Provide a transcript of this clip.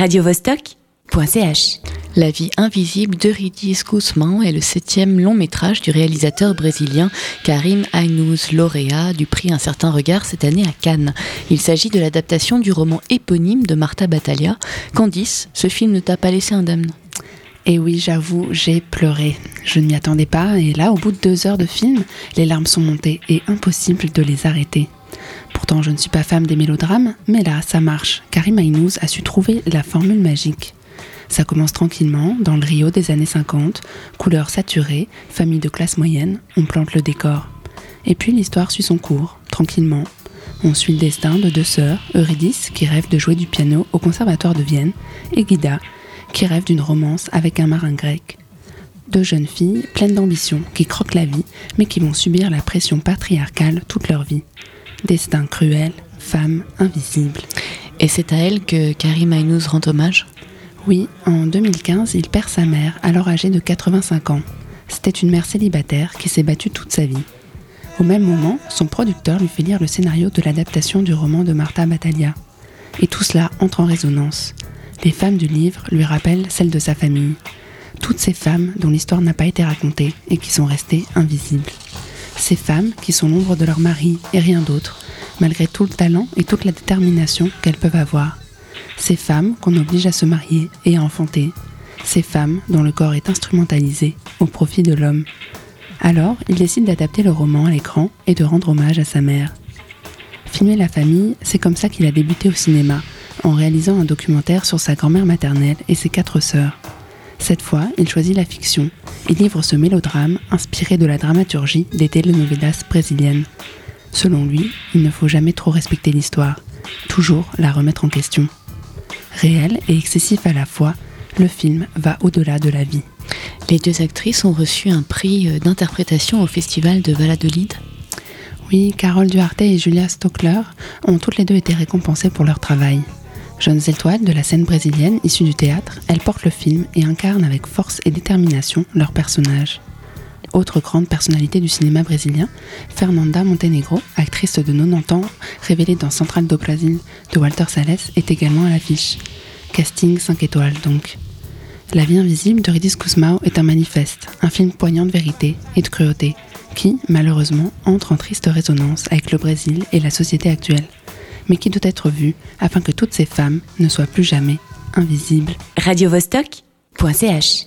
radiovostok.ch. La vie invisible d'Eurydice Guzman est le septième long métrage du réalisateur brésilien Karim Ainouz, lauréat du prix Un certain regard cette année à Cannes. Il s'agit de l'adaptation du roman éponyme de Martha Battaglia. Candice, ce film ne t'a pas laissé indemne? Et oui, j'avoue, j'ai pleuré. Je ne m'y attendais pas, et là, au bout de deux heures de film, les larmes sont montées et impossible de les arrêter. Pourtant, je ne suis pas femme des mélodrames, mais là, ça marche. Karim Ainouz a su trouver la formule magique. Ça commence tranquillement, dans le Rio des années 50, couleur saturée, famille de classe moyenne, on plante le décor. Et puis l'histoire suit son cours, tranquillement. On suit le destin de deux sœurs, Eurydice, qui rêve de jouer du piano au conservatoire de Vienne, et Guida, qui rêve d'une romance avec un marin grec. Deux jeunes filles pleines d'ambition, qui croquent la vie, mais qui vont subir la pression patriarcale toute leur vie. Destin cruel, femme invisible. Et c'est à elle que Karim Ainouz rend hommage? Oui, en 2015, il perd sa mère, alors âgée de 85 ans. C'était une mère célibataire qui s'est battue toute sa vie. Au même moment, son producteur lui fait lire le scénario de l'adaptation du roman de Martha Battaglia. Et tout cela entre en résonance. Les femmes du livre lui rappellent celles de sa famille. Toutes ces femmes dont l'histoire n'a pas été racontée et qui sont restées invisibles. Ces femmes qui sont l'ombre de leur mari et rien d'autre, malgré tout le talent et toute la détermination qu'elles peuvent avoir. Ces femmes qu'on oblige à se marier et à enfanter. Ces femmes dont le corps est instrumentalisé au profit de l'homme. Alors, il décide d'adapter le roman à l'écran et de rendre hommage à sa mère. Filmer la famille, c'est comme ça qu'il a débuté au cinéma, en réalisant un documentaire sur sa grand-mère maternelle et ses quatre sœurs. Cette fois, il choisit la fiction et livre ce mélodrame inspiré de la dramaturgie des telenovelas brésiliennes. Selon lui, il ne faut jamais trop respecter l'histoire, toujours la remettre en question. Réel et excessif à la fois, le film va au-delà de la vie. Les deux actrices ont reçu un prix euh, d'interprétation au festival de Valladolid. Oui, Carole Duarte et Julia Stockler ont toutes les deux été récompensées pour leur travail. Jeunes étoiles de la scène brésilienne issue du théâtre, elles portent le film et incarnent avec force et détermination leurs personnages. Autre grande personnalité du cinéma brésilien, Fernanda Montenegro, actrice de 90 ans, révélée dans Central do Brasil de Walter Salles, est également à l'affiche. Casting 5 étoiles donc. La vie invisible de Ridis Guzmão est un manifeste, un film poignant de vérité et de cruauté, qui, malheureusement, entre en triste résonance avec le Brésil et la société actuelle mais qui doit être vue afin que toutes ces femmes ne soient plus jamais invisibles. radiovostok.ch